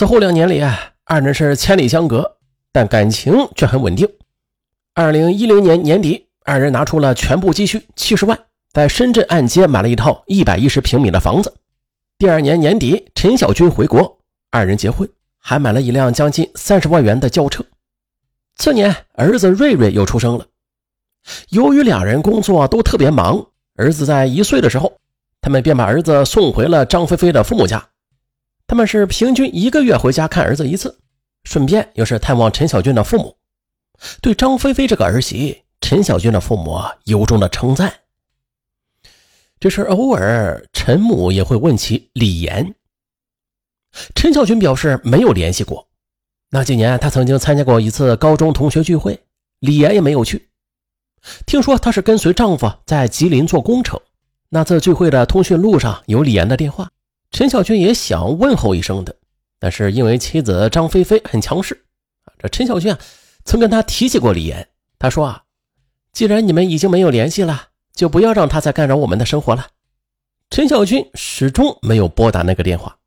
此后两年里啊，二人是千里相隔，但感情却很稳定。二零一零年年底，二人拿出了全部积蓄七十万，在深圳按揭买了一套一百一十平米的房子。第二年年底，陈小军回国，二人结婚，还买了一辆将近三十万元的轿车。次年，儿子瑞瑞又出生了。由于两人工作都特别忙，儿子在一岁的时候，他们便把儿子送回了张菲菲的父母家。他们是平均一个月回家看儿子一次，顺便又是探望陈小军的父母。对张菲菲这个儿媳，陈小军的父母由衷的称赞。只是偶尔陈母也会问起李岩。陈小军表示没有联系过。那几年他曾经参加过一次高中同学聚会，李岩也没有去。听说她是跟随丈夫在吉林做工程。那次聚会的通讯录上有李岩的电话，陈小军也想问候一声的，但是因为妻子张菲菲很强势，这陈小军啊曾跟他提起过李岩。他说啊，既然你们已经没有联系了，就不要让他再干扰我们的生活了。陈小军始终没有拨打那个电话。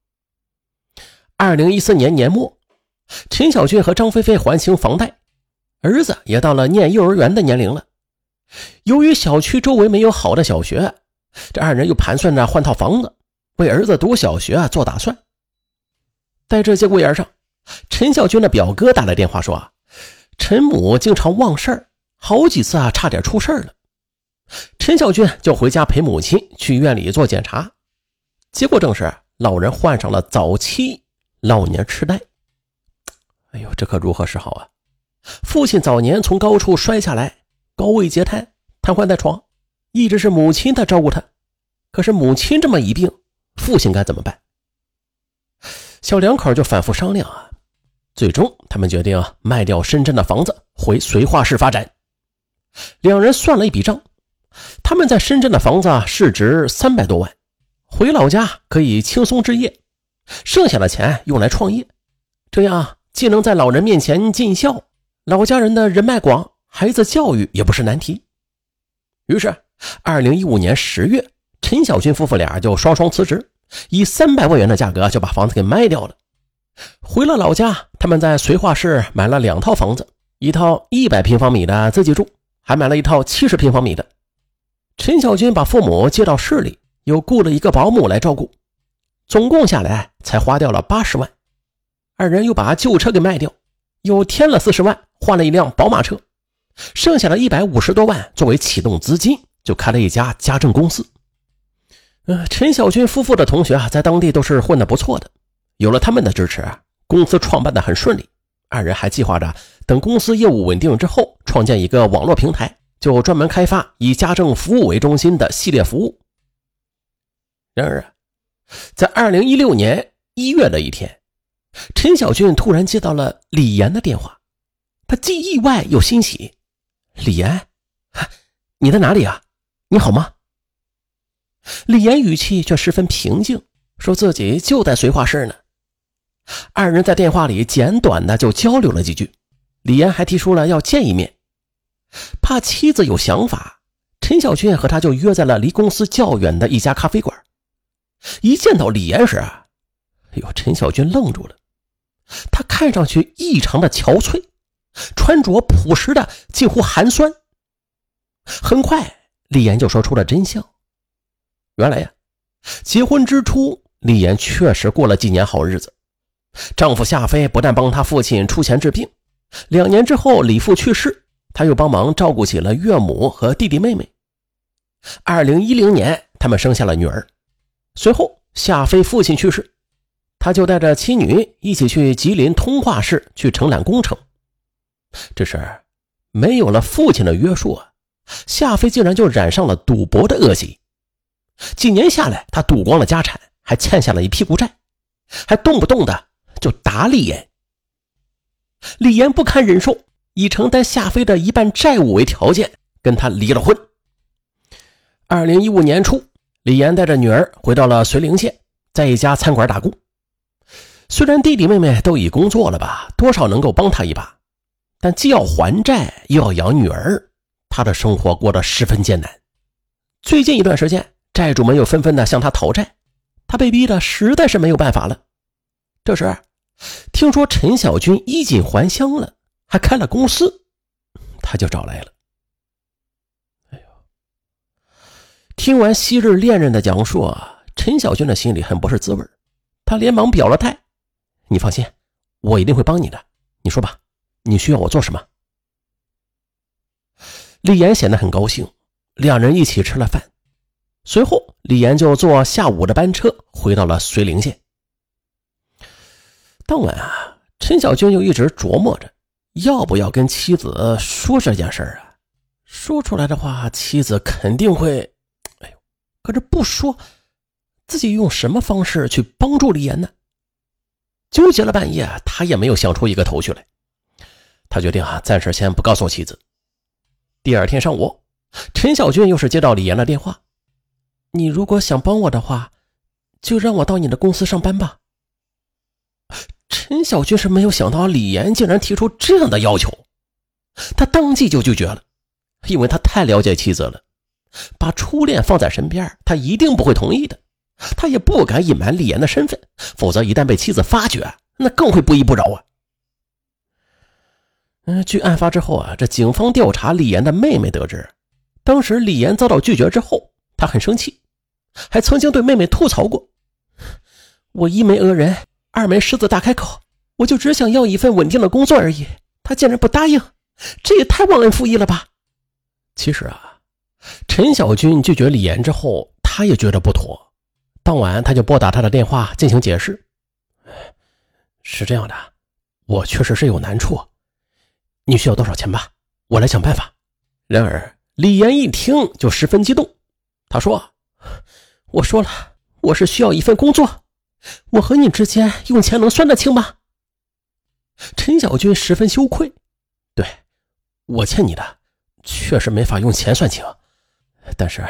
二零一四年年末，陈小军和张菲菲还清房贷，儿子也到了念幼儿园的年龄了。由于小区周围没有好的小学，这二人又盘算着换套房子，为儿子读小学啊做打算。在这节骨眼上，陈小军的表哥打来电话说啊，陈母经常忘事儿，好几次啊差点出事了。陈小军就回家陪母亲去医院里做检查，结果证实老人患上了早期老年痴呆。哎呦，这可如何是好啊！父亲早年从高处摔下来。高位截瘫，瘫痪在床，一直是母亲在照顾他。可是母亲这么一病，父亲该怎么办？小两口就反复商量啊，最终他们决定卖掉深圳的房子，回绥化市发展。两人算了一笔账，他们在深圳的房子市值三百多万，回老家可以轻松置业，剩下的钱用来创业，这样既能在老人面前尽孝，老家人的人脉广。孩子教育也不是难题，于是，二零一五年十月，陈小军夫妇俩就双双辞职，以三百万元的价格就把房子给卖掉了。回了老家，他们在绥化市买了两套房子，一套一百平方米的自己住，还买了一套七十平方米的。陈小军把父母接到市里，又雇了一个保姆来照顾，总共下来才花掉了八十万。二人又把旧车给卖掉，又添了四十万，换了一辆宝马车。剩下的一百五十多万作为启动资金，就开了一家家政公司。呃，陈小军夫妇的同学啊，在当地都是混得不错的，有了他们的支持，公司创办的很顺利。二人还计划着等公司业务稳定之后，创建一个网络平台，就专门开发以家政服务为中心的系列服务。然而啊，在二零一六年一月的一天，陈小军突然接到了李岩的电话，他既意外又欣喜。李岩，你在哪里啊？你好吗？李岩语气却十分平静，说自己就在绥化市呢。二人在电话里简短的就交流了几句，李岩还提出了要见一面。怕妻子有想法，陈小军和他就约在了离公司较远的一家咖啡馆。一见到李岩时，哎呦，陈小军愣住了，他看上去异常的憔悴。穿着朴实的近乎寒酸。很快，李岩就说出了真相。原来呀，结婚之初，李岩确实过了几年好日子。丈夫夏飞不但帮他父亲出钱治病，两年之后李父去世，他又帮忙照顾起了岳母和弟弟妹妹。二零一零年，他们生下了女儿。随后，夏飞父亲去世，他就带着妻女一起去吉林通化市去承揽工程。这事没有了父亲的约束啊，夏飞竟然就染上了赌博的恶习。几年下来，他赌光了家产，还欠下了一屁股债，还动不动的就打李岩。李岩不堪忍受，以承担夏飞的一半债务为条件，跟他离了婚。二零一五年初，李岩带着女儿回到了绥宁县，在一家餐馆打工。虽然弟弟妹妹都已工作了吧，多少能够帮他一把。但既要还债又要养女儿，他的生活过得十分艰难。最近一段时间，债主们又纷纷的向他讨债，他被逼的实在是没有办法了。这时，听说陈小军衣锦还乡了，还开了公司，他就找来了。哎呦，听完昔日恋人的讲述，陈小军的心里很不是滋味他连忙表了态：“你放心，我一定会帮你的。你说吧，你需要我做什么？”李岩显得很高兴，两人一起吃了饭。随后，李岩就坐下午的班车回到了绥宁县。当晚啊，陈小军就一直琢磨着要不要跟妻子说这件事啊。说出来的话，妻子肯定会……哎呦，可是不说，自己用什么方式去帮助李岩呢？纠结了半夜，他也没有想出一个头绪来。他决定啊，暂时先不告诉妻子。第二天上午，陈小军又是接到李岩的电话。你如果想帮我的话，就让我到你的公司上班吧。陈小军是没有想到李岩竟然提出这样的要求，他当即就拒绝了，因为他太了解妻子了，把初恋放在身边，他一定不会同意的。他也不敢隐瞒李岩的身份，否则一旦被妻子发觉，那更会不依不饶啊。嗯，据案发之后啊，这警方调查李岩的妹妹得知，当时李岩遭到拒绝之后，他很生气。还曾经对妹妹吐槽过：“我一没讹人，二没狮子大开口，我就只想要一份稳定的工作而已。他竟然不答应，这也太忘恩负义了吧！”其实啊，陈小军拒绝李岩之后，他也觉得不妥。当晚他就拨打他的电话进行解释：“是这样的，我确实是有难处，你需要多少钱吧？我来想办法。”然而李岩一听就十分激动，他说。我说了，我是需要一份工作，我和你之间用钱能算得清吗？陈小军十分羞愧，对我欠你的，确实没法用钱算清，但是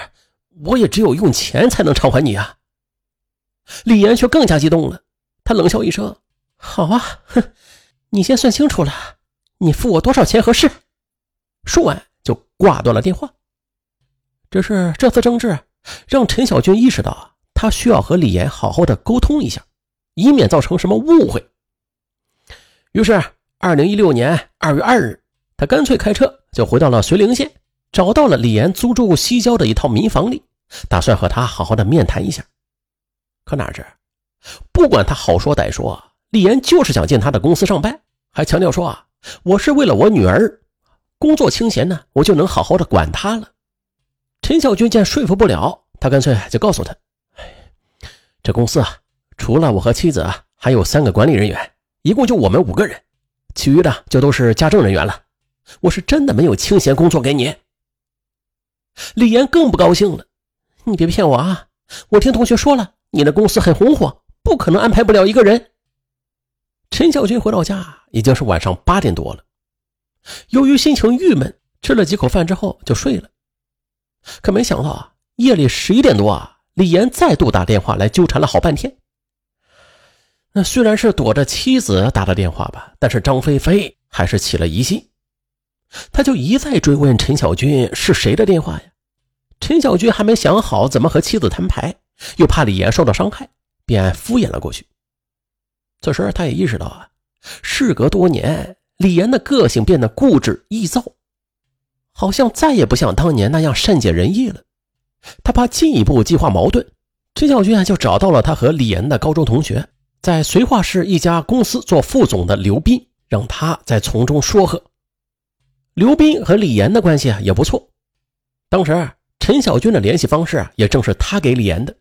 我也只有用钱才能偿还你啊。李岩却更加激动了，他冷笑一声：“好啊，哼，你先算清楚了，你付我多少钱合适？”说完就挂断了电话。只是这次争执。让陈小军意识到啊，他需要和李岩好好的沟通一下，以免造成什么误会。于是，二零一六年二月二日，他干脆开车就回到了绥棱县，找到了李岩租住西郊的一套民房里，打算和他好好的面谈一下。可哪知，不管他好说歹说，李岩就是想进他的公司上班，还强调说啊，我是为了我女儿，工作清闲呢，我就能好好的管她了。陈小军见说服不了，他干脆就告诉他：“这公司啊，除了我和妻子，还有三个管理人员，一共就我们五个人，其余的就都是家政人员了。我是真的没有清闲工作给你。”李岩更不高兴了：“你别骗我啊！我听同学说了，你的公司很红火，不可能安排不了一个人。”陈小军回到家已经是晚上八点多了，由于心情郁闷，吃了几口饭之后就睡了。可没想到啊，夜里十一点多啊，李岩再度打电话来纠缠了好半天。那虽然是躲着妻子打的电话吧，但是张菲菲还是起了疑心，他就一再追问陈小军是谁的电话呀？陈小军还没想好怎么和妻子摊牌，又怕李岩受到伤害，便敷衍了过去。此时他也意识到啊，事隔多年，李岩的个性变得固执易躁。好像再也不像当年那样善解人意了。他怕进一步激化矛盾，陈小军啊就找到了他和李岩的高中同学，在绥化市一家公司做副总的刘斌，让他在从中说和。刘斌和李岩的关系啊也不错。当时陈小军的联系方式啊也正是他给李岩的。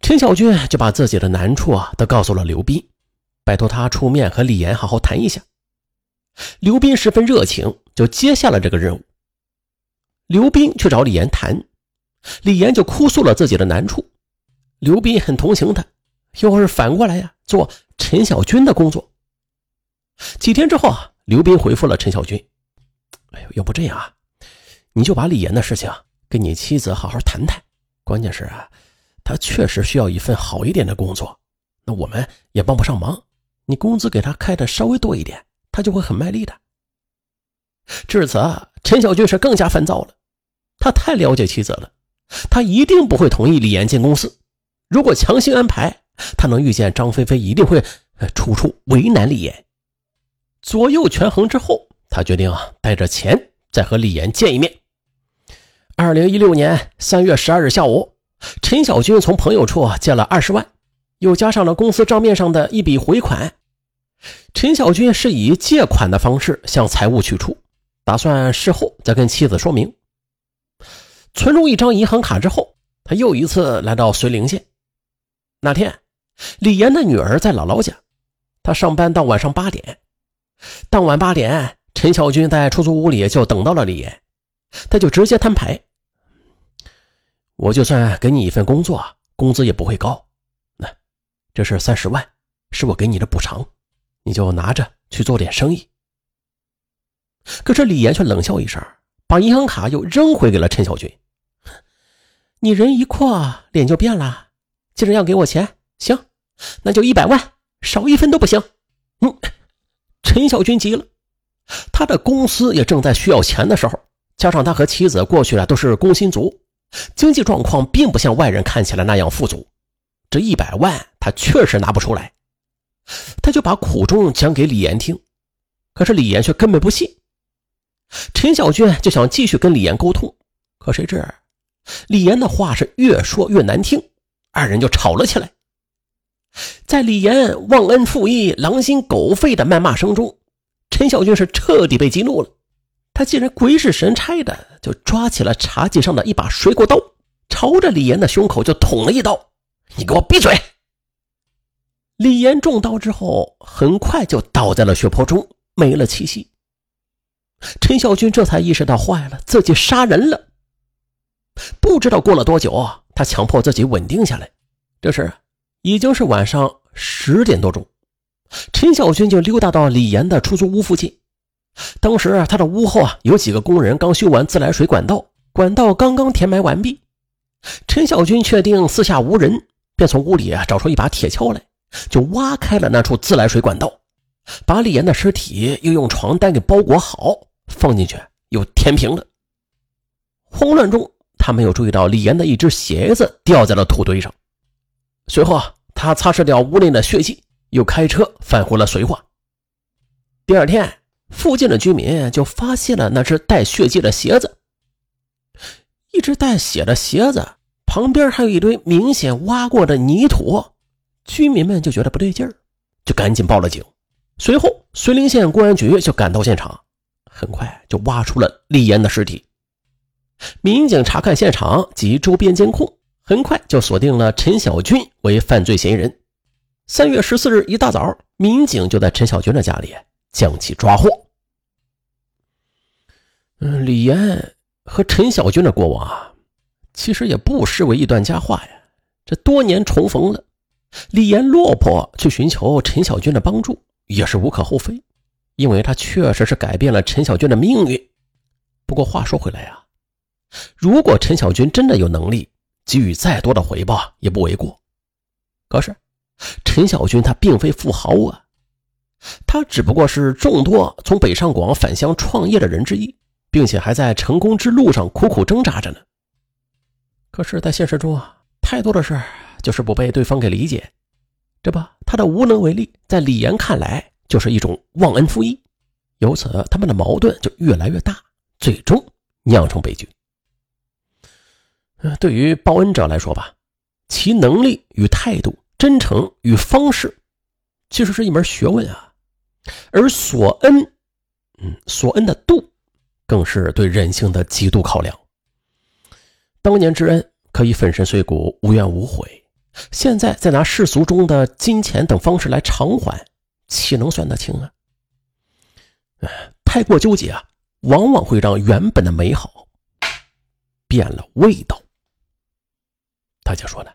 陈小军就把自己的难处啊都告诉了刘斌，拜托他出面和李岩好好谈一下。刘斌十分热情，就接下了这个任务。刘斌去找李岩谈，李岩就哭诉了自己的难处。刘斌很同情他，又是反过来呀做陈小军的工作。几天之后啊，刘斌回复了陈小军：“哎呦，要不这样啊，你就把李岩的事情跟你妻子好好谈谈。关键是啊，他确实需要一份好一点的工作，那我们也帮不上忙。你工资给他开的稍微多一点。”他就会很卖力的。至此，陈小军是更加烦躁了。他太了解妻子了，他一定不会同意李岩进公司。如果强行安排，他能遇见张菲菲，一定会处处为难李岩。左右权衡之后，他决定啊，带着钱再和李岩见一面。二零一六年三月十二日下午，陈小军从朋友处借了二十万，又加上了公司账面上的一笔回款。陈小军是以借款的方式向财务取出，打算事后再跟妻子说明。存入一张银行卡之后，他又一次来到绥棱县。那天，李岩的女儿在姥姥家，他上班到晚上八点。当晚八点，陈小军在出租屋里就等到了李岩，他就直接摊牌：“我就算给你一份工作，工资也不会高。那这是三十万，是我给你的补偿，你就拿着去做点生意。”可是李岩却冷笑一声，把银行卡又扔回给了陈小军。你人一阔，脸就变了。既然要给我钱，行，那就一百万，少一分都不行。嗯，陈小军急了，他的公司也正在需要钱的时候，加上他和妻子过去了都是工薪族，经济状况并不像外人看起来那样富足。这一百万他确实拿不出来，他就把苦衷讲给李岩听，可是李岩却根本不信。陈小军就想继续跟李岩沟通，可谁知。李岩的话是越说越难听，二人就吵了起来。在李岩忘恩负义、狼心狗肺的谩骂声中，陈小军是彻底被激怒了。他竟然鬼使神差的就抓起了茶几上的一把水果刀，朝着李岩的胸口就捅了一刀。“你给我闭嘴！”李岩中刀之后，很快就倒在了血泊中，没了气息。陈小军这才意识到坏了，自己杀人了。不知道过了多久啊，他强迫自己稳定下来。这时已经是晚上十点多钟，陈小军就溜达到李岩的出租屋附近。当时啊他的屋后啊，有几个工人刚修完自来水管道，管道刚刚填埋完毕。陈小军确定四下无人，便从屋里啊找出一把铁锹来，就挖开了那处自来水管道，把李岩的尸体又用床单给包裹好，放进去又填平了。慌乱中。他没有注意到李岩的一只鞋子掉在了土堆上。随后啊，他擦拭掉屋内的血迹，又开车返回了绥化。第二天，附近的居民就发现了那只带血迹的鞋子。一只带血的鞋子旁边还有一堆明显挖过的泥土，居民们就觉得不对劲儿，就赶紧报了警。随后，绥宁县公安局就赶到现场，很快就挖出了李岩的尸体。民警查看现场及周边监控，很快就锁定了陈小军为犯罪嫌疑人。三月十四日一大早，民警就在陈小军的家里将其抓获。嗯，李岩和陈小军的过往啊，其实也不失为一段佳话呀。这多年重逢了，李岩落魄去寻求陈小军的帮助，也是无可厚非，因为他确实是改变了陈小军的命运。不过话说回来啊。如果陈小军真的有能力给予再多的回报，也不为过。可是，陈小军他并非富豪啊，他只不过是众多从北上广返乡创业的人之一，并且还在成功之路上苦苦挣扎着呢。可是，在现实中啊，太多的事就是不被对方给理解，这不，他的无能为力，在李岩看来就是一种忘恩负义，由此他们的矛盾就越来越大，最终酿成悲剧。对于报恩者来说吧，其能力与态度、真诚与方式，其实是一门学问啊。而索恩，嗯，索恩的度，更是对人性的极度考量。当年之恩可以粉身碎骨、无怨无悔，现在再拿世俗中的金钱等方式来偿还，岂能算得清啊？太过纠结啊，往往会让原本的美好变了味道。大家说呢？